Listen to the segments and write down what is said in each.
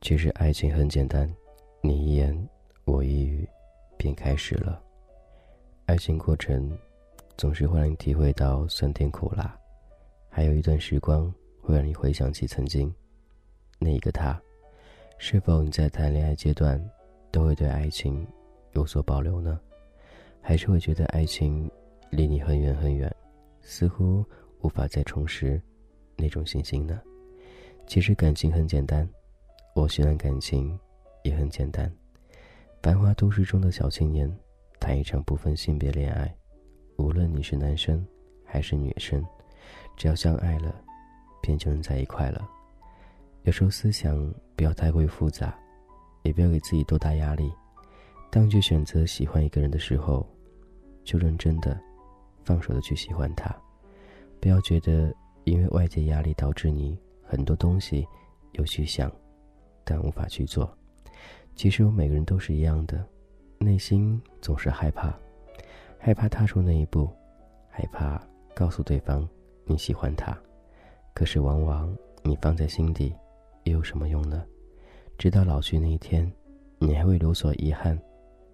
其实爱情很简单，你一言我一语，便开始了。爱情过程总是会让你体会到酸甜苦辣，还有一段时光会让你回想起曾经那一个他。是否你在谈恋爱阶段都会对爱情有所保留呢？还是会觉得爱情离你很远很远，似乎无法再重拾那种信心呢？其实感情很简单。我喜欢感情，也很简单。繁华都市中的小青年，谈一场不分性别恋爱。无论你是男生还是女生，只要相爱了，便就能在一块了。有时候思想不要太过于复杂，也不要给自己多大压力。当去选择喜欢一个人的时候，就认真的、放手的去喜欢他。不要觉得因为外界压力导致你很多东西有去想。但无法去做。其实我们每个人都是一样的，内心总是害怕，害怕踏出那一步，害怕告诉对方你喜欢他。可是往往你放在心底，又有什么用呢？直到老去那一天，你还会有所遗憾，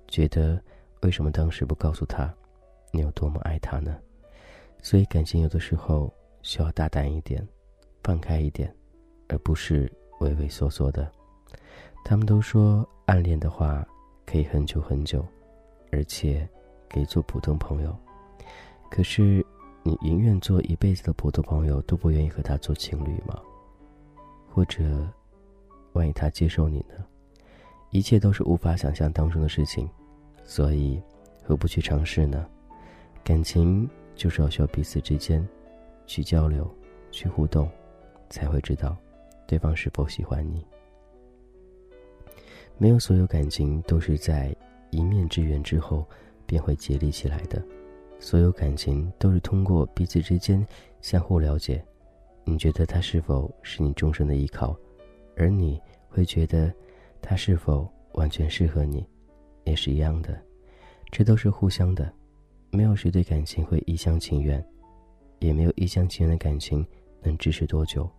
觉得为什么当时不告诉他，你有多么爱他呢？所以感情有的时候需要大胆一点，放开一点，而不是畏畏缩缩的。他们都说暗恋的话可以很久很久，而且可以做普通朋友。可是，你宁愿做一辈子的普通朋友，都不愿意和他做情侣吗？或者，万一他接受你呢？一切都是无法想象当中的事情，所以何不去尝试呢？感情就是要需要彼此之间去交流、去互动，才会知道对方是否喜欢你。没有所有感情都是在一面之缘之后便会结立起来的，所有感情都是通过彼此之间相互了解，你觉得他是否是你终身的依靠，而你会觉得他是否完全适合你，也是一样的，这都是互相的，没有谁对感情会一厢情愿，也没有一厢情愿的感情能支持多久，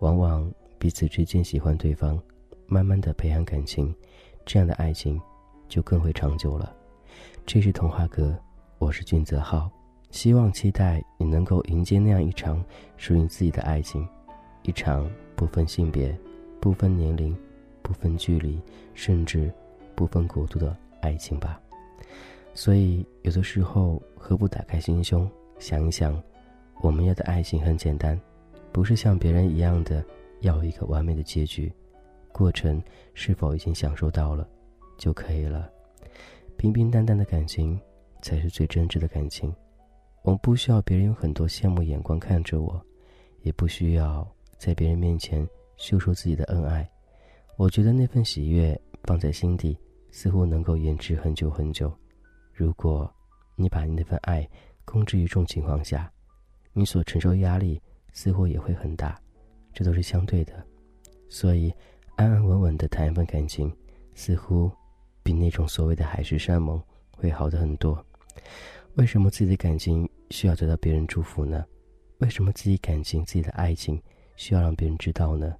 往往彼此之间喜欢对方。慢慢的培养感情，这样的爱情就更会长久了。这是童话哥，我是俊泽浩，希望期待你能够迎接那样一场属于自己的爱情，一场不分性别、不分年龄、不分距离，甚至不分国度的爱情吧。所以，有的时候何不打开心胸，想一想，我们要的爱情很简单，不是像别人一样的要一个完美的结局。过程是否已经享受到了，就可以了。平平淡淡的感情才是最真挚的感情。我们不需要别人有很多羡慕眼光看着我，也不需要在别人面前秀出自己的恩爱。我觉得那份喜悦放在心底，似乎能够延迟很久很久。如果你把你那份爱公之于众情况下，你所承受压力似乎也会很大。这都是相对的，所以。安安稳稳的谈一份感情，似乎比那种所谓的海誓山盟会好的很多。为什么自己的感情需要得到别人祝福呢？为什么自己感情、自己的爱情需要让别人知道呢？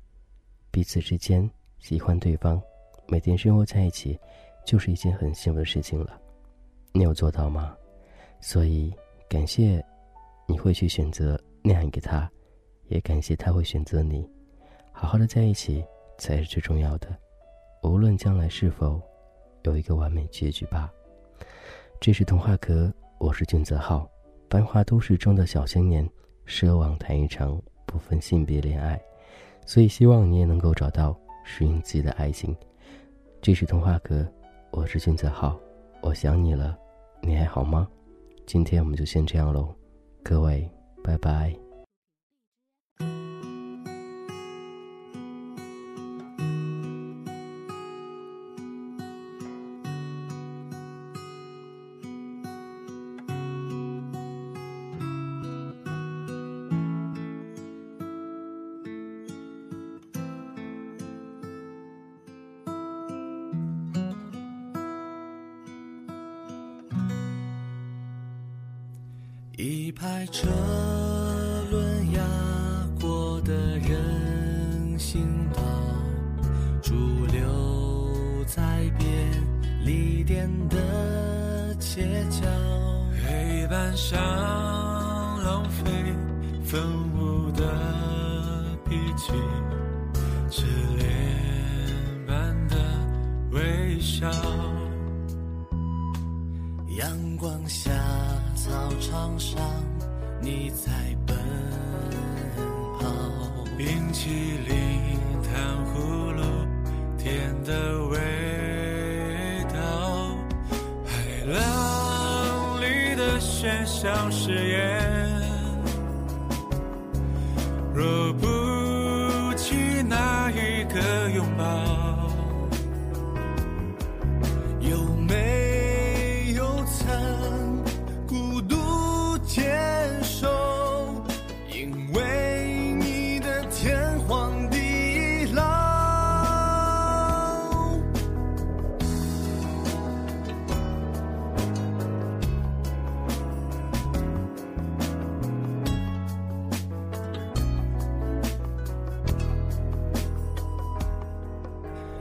彼此之间喜欢对方，每天生活在一起，就是一件很幸福的事情了。你有做到吗？所以感谢你会去选择那样一个他，也感谢他会选择你，好好的在一起。才是最重要的，无论将来是否有一个完美结局吧。这是童话阁，我是俊泽浩，繁华都市中的小青年，奢望谈一场不分性别恋爱，所以希望你也能够找到属于自己的爱情。这是童话哥，我是俊泽浩，我想你了，你还好吗？今天我们就先这样喽，各位，拜拜。一排车轮压过的人行道，驻留在便利店的街角，黑板上浪费愤怒的笔记，痴恋般的微笑。操场上你在奔跑，冰淇淋、糖葫芦，甜的味道。海浪里的喧嚣誓言，若不起那一个拥抱，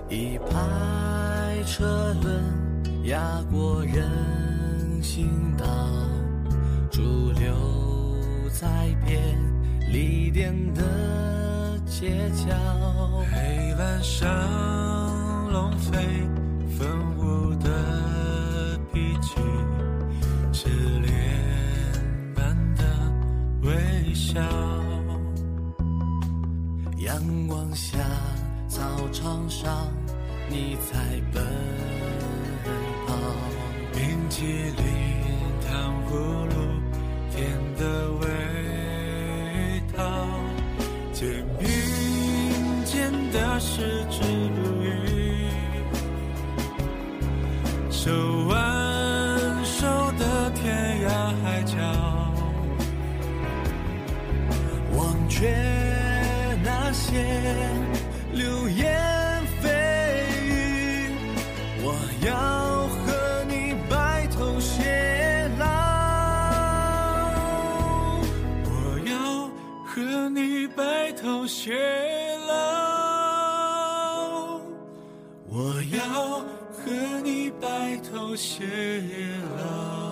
一排车轮压过人行道，驻留在便利店的街角。黑板上龙飞场上你在奔跑。冰淇淋、糖葫芦，甜的味道。肩并肩的矢志不渝，手挽手的天涯海角。忘却我要和你白头偕老。